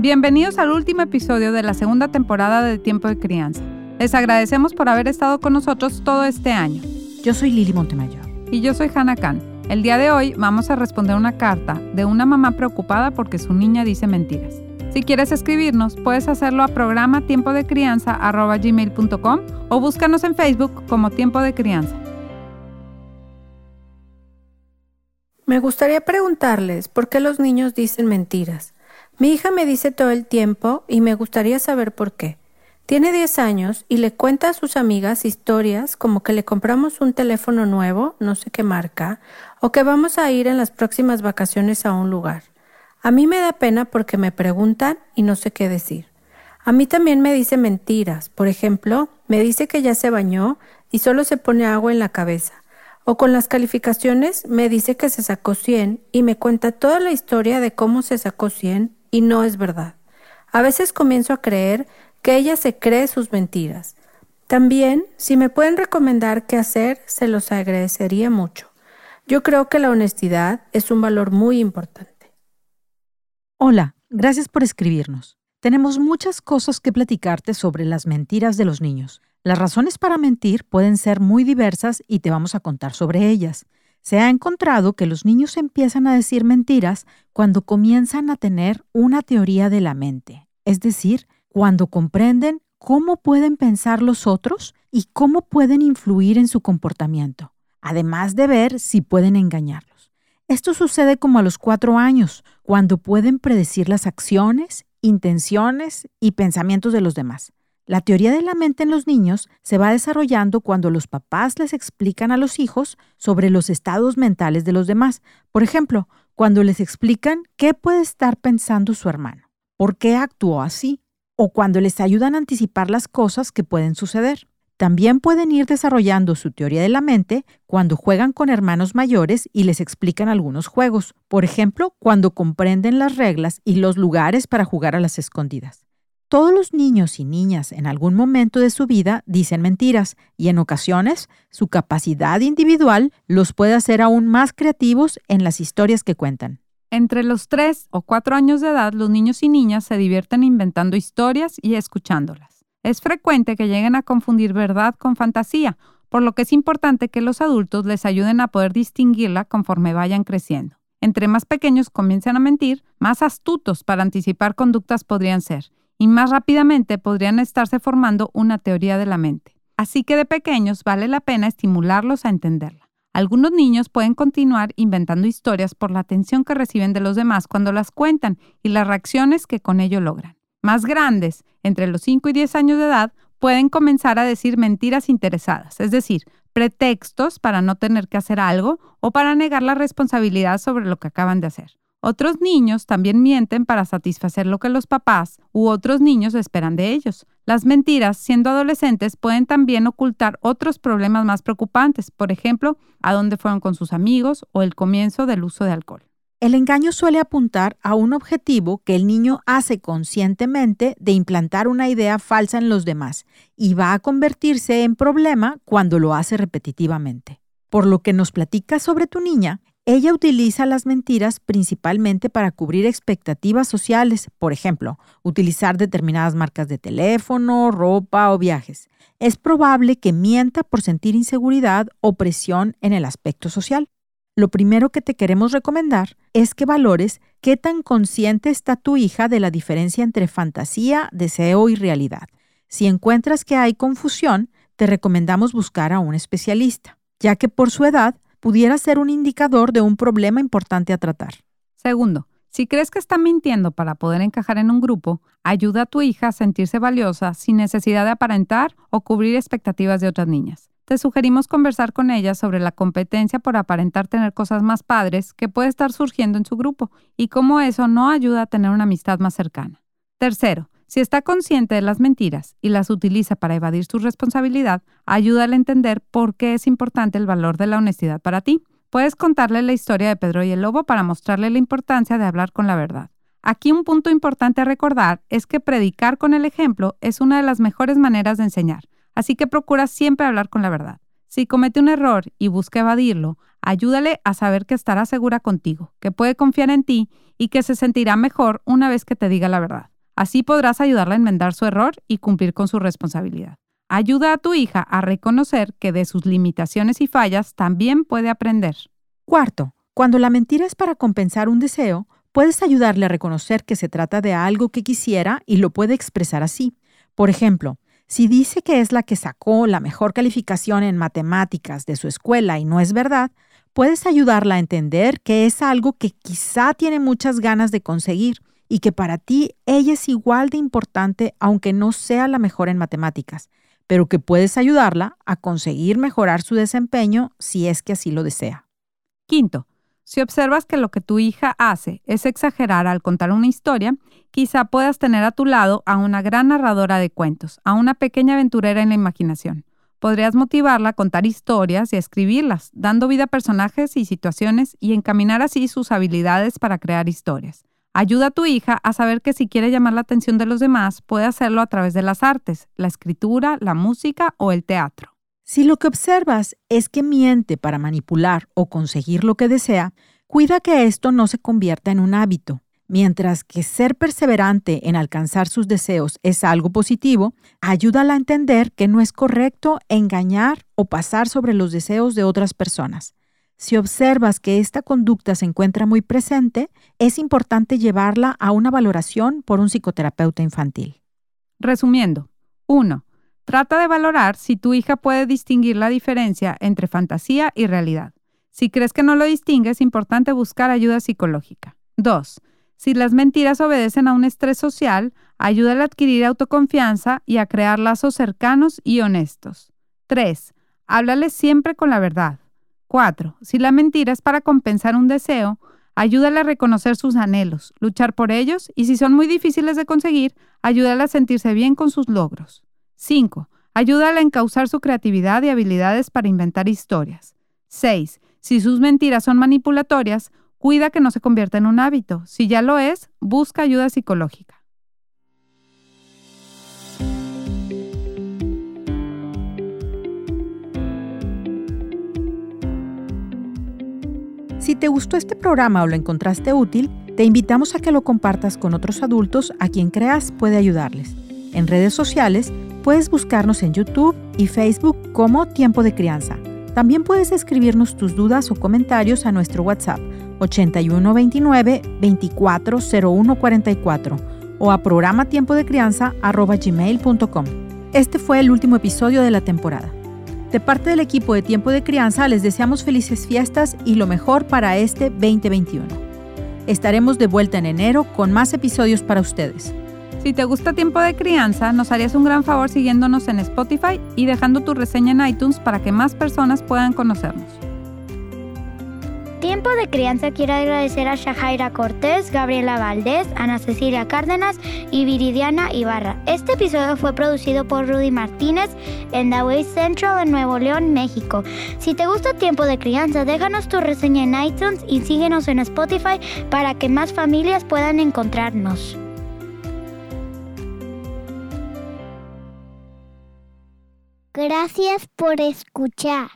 Bienvenidos al último episodio de la segunda temporada de Tiempo de Crianza. Les agradecemos por haber estado con nosotros todo este año. Yo soy Lili Montemayor. Y yo soy Hannah Khan. El día de hoy vamos a responder una carta de una mamá preocupada porque su niña dice mentiras. Si quieres escribirnos, puedes hacerlo a programa tiempo de crianza o búscanos en Facebook como Tiempo de Crianza. Me gustaría preguntarles por qué los niños dicen mentiras. Mi hija me dice todo el tiempo y me gustaría saber por qué. Tiene 10 años y le cuenta a sus amigas historias como que le compramos un teléfono nuevo, no sé qué marca, o que vamos a ir en las próximas vacaciones a un lugar. A mí me da pena porque me preguntan y no sé qué decir. A mí también me dice mentiras. Por ejemplo, me dice que ya se bañó y solo se pone agua en la cabeza. O con las calificaciones me dice que se sacó 100 y me cuenta toda la historia de cómo se sacó 100 y no es verdad. A veces comienzo a creer que ella se cree sus mentiras. También, si me pueden recomendar qué hacer, se los agradecería mucho. Yo creo que la honestidad es un valor muy importante. Hola, gracias por escribirnos. Tenemos muchas cosas que platicarte sobre las mentiras de los niños. Las razones para mentir pueden ser muy diversas y te vamos a contar sobre ellas. Se ha encontrado que los niños empiezan a decir mentiras cuando comienzan a tener una teoría de la mente, es decir, cuando comprenden cómo pueden pensar los otros y cómo pueden influir en su comportamiento, además de ver si pueden engañarlos. Esto sucede como a los cuatro años, cuando pueden predecir las acciones, intenciones y pensamientos de los demás. La teoría de la mente en los niños se va desarrollando cuando los papás les explican a los hijos sobre los estados mentales de los demás. Por ejemplo, cuando les explican qué puede estar pensando su hermano, por qué actuó así, o cuando les ayudan a anticipar las cosas que pueden suceder. También pueden ir desarrollando su teoría de la mente cuando juegan con hermanos mayores y les explican algunos juegos, por ejemplo, cuando comprenden las reglas y los lugares para jugar a las escondidas. Todos los niños y niñas en algún momento de su vida dicen mentiras y en ocasiones su capacidad individual los puede hacer aún más creativos en las historias que cuentan. Entre los 3 o 4 años de edad, los niños y niñas se divierten inventando historias y escuchándolas. Es frecuente que lleguen a confundir verdad con fantasía, por lo que es importante que los adultos les ayuden a poder distinguirla conforme vayan creciendo. Entre más pequeños comiencen a mentir, más astutos para anticipar conductas podrían ser y más rápidamente podrían estarse formando una teoría de la mente. Así que de pequeños vale la pena estimularlos a entenderla. Algunos niños pueden continuar inventando historias por la atención que reciben de los demás cuando las cuentan y las reacciones que con ello logran. Más grandes, entre los 5 y 10 años de edad, pueden comenzar a decir mentiras interesadas, es decir, pretextos para no tener que hacer algo o para negar la responsabilidad sobre lo que acaban de hacer. Otros niños también mienten para satisfacer lo que los papás u otros niños esperan de ellos. Las mentiras, siendo adolescentes, pueden también ocultar otros problemas más preocupantes, por ejemplo, a dónde fueron con sus amigos o el comienzo del uso de alcohol. El engaño suele apuntar a un objetivo que el niño hace conscientemente de implantar una idea falsa en los demás y va a convertirse en problema cuando lo hace repetitivamente. Por lo que nos platica sobre tu niña, ella utiliza las mentiras principalmente para cubrir expectativas sociales, por ejemplo, utilizar determinadas marcas de teléfono, ropa o viajes. Es probable que mienta por sentir inseguridad o presión en el aspecto social. Lo primero que te queremos recomendar es que valores qué tan consciente está tu hija de la diferencia entre fantasía, deseo y realidad. Si encuentras que hay confusión, te recomendamos buscar a un especialista, ya que por su edad pudiera ser un indicador de un problema importante a tratar. Segundo, si crees que está mintiendo para poder encajar en un grupo, ayuda a tu hija a sentirse valiosa sin necesidad de aparentar o cubrir expectativas de otras niñas. Te sugerimos conversar con ella sobre la competencia por aparentar tener cosas más padres que puede estar surgiendo en su grupo y cómo eso no ayuda a tener una amistad más cercana. Tercero, si está consciente de las mentiras y las utiliza para evadir su responsabilidad, ayúdale a entender por qué es importante el valor de la honestidad para ti. Puedes contarle la historia de Pedro y el Lobo para mostrarle la importancia de hablar con la verdad. Aquí un punto importante a recordar es que predicar con el ejemplo es una de las mejores maneras de enseñar, así que procura siempre hablar con la verdad. Si comete un error y busca evadirlo, ayúdale a saber que estará segura contigo, que puede confiar en ti y que se sentirá mejor una vez que te diga la verdad. Así podrás ayudarla a enmendar su error y cumplir con su responsabilidad. Ayuda a tu hija a reconocer que de sus limitaciones y fallas también puede aprender. Cuarto, cuando la mentira es para compensar un deseo, puedes ayudarle a reconocer que se trata de algo que quisiera y lo puede expresar así. Por ejemplo, si dice que es la que sacó la mejor calificación en matemáticas de su escuela y no es verdad, puedes ayudarla a entender que es algo que quizá tiene muchas ganas de conseguir y que para ti ella es igual de importante aunque no sea la mejor en matemáticas, pero que puedes ayudarla a conseguir mejorar su desempeño si es que así lo desea. Quinto, si observas que lo que tu hija hace es exagerar al contar una historia, quizá puedas tener a tu lado a una gran narradora de cuentos, a una pequeña aventurera en la imaginación. Podrías motivarla a contar historias y a escribirlas, dando vida a personajes y situaciones y encaminar así sus habilidades para crear historias. Ayuda a tu hija a saber que si quiere llamar la atención de los demás, puede hacerlo a través de las artes, la escritura, la música o el teatro. Si lo que observas es que miente para manipular o conseguir lo que desea, cuida que esto no se convierta en un hábito. Mientras que ser perseverante en alcanzar sus deseos es algo positivo, ayúdala a entender que no es correcto engañar o pasar sobre los deseos de otras personas. Si observas que esta conducta se encuentra muy presente, es importante llevarla a una valoración por un psicoterapeuta infantil. Resumiendo, 1. Trata de valorar si tu hija puede distinguir la diferencia entre fantasía y realidad. Si crees que no lo distingue, es importante buscar ayuda psicológica. 2. Si las mentiras obedecen a un estrés social, ayúdale a adquirir autoconfianza y a crear lazos cercanos y honestos. 3. Háblale siempre con la verdad. 4. Si la mentira es para compensar un deseo, ayúdale a reconocer sus anhelos, luchar por ellos y si son muy difíciles de conseguir, ayúdale a sentirse bien con sus logros. 5. Ayúdale a encauzar su creatividad y habilidades para inventar historias. 6. Si sus mentiras son manipulatorias, cuida que no se convierta en un hábito. Si ya lo es, busca ayuda psicológica. Si te gustó este programa o lo encontraste útil, te invitamos a que lo compartas con otros adultos a quien creas puede ayudarles. En redes sociales, Puedes buscarnos en YouTube y Facebook como Tiempo de Crianza. También puedes escribirnos tus dudas o comentarios a nuestro WhatsApp 8129 240144 o a programa tiempo de crianza gmail.com. Este fue el último episodio de la temporada. De parte del equipo de Tiempo de Crianza les deseamos felices fiestas y lo mejor para este 2021. Estaremos de vuelta en enero con más episodios para ustedes. Si te gusta Tiempo de Crianza, nos harías un gran favor siguiéndonos en Spotify y dejando tu reseña en iTunes para que más personas puedan conocernos. Tiempo de Crianza quiere agradecer a Shahaira Cortés, Gabriela Valdés, Ana Cecilia Cárdenas y Viridiana Ibarra. Este episodio fue producido por Rudy Martínez en The Way Central en Nuevo León, México. Si te gusta Tiempo de Crianza, déjanos tu reseña en iTunes y síguenos en Spotify para que más familias puedan encontrarnos. Gracias por escuchar.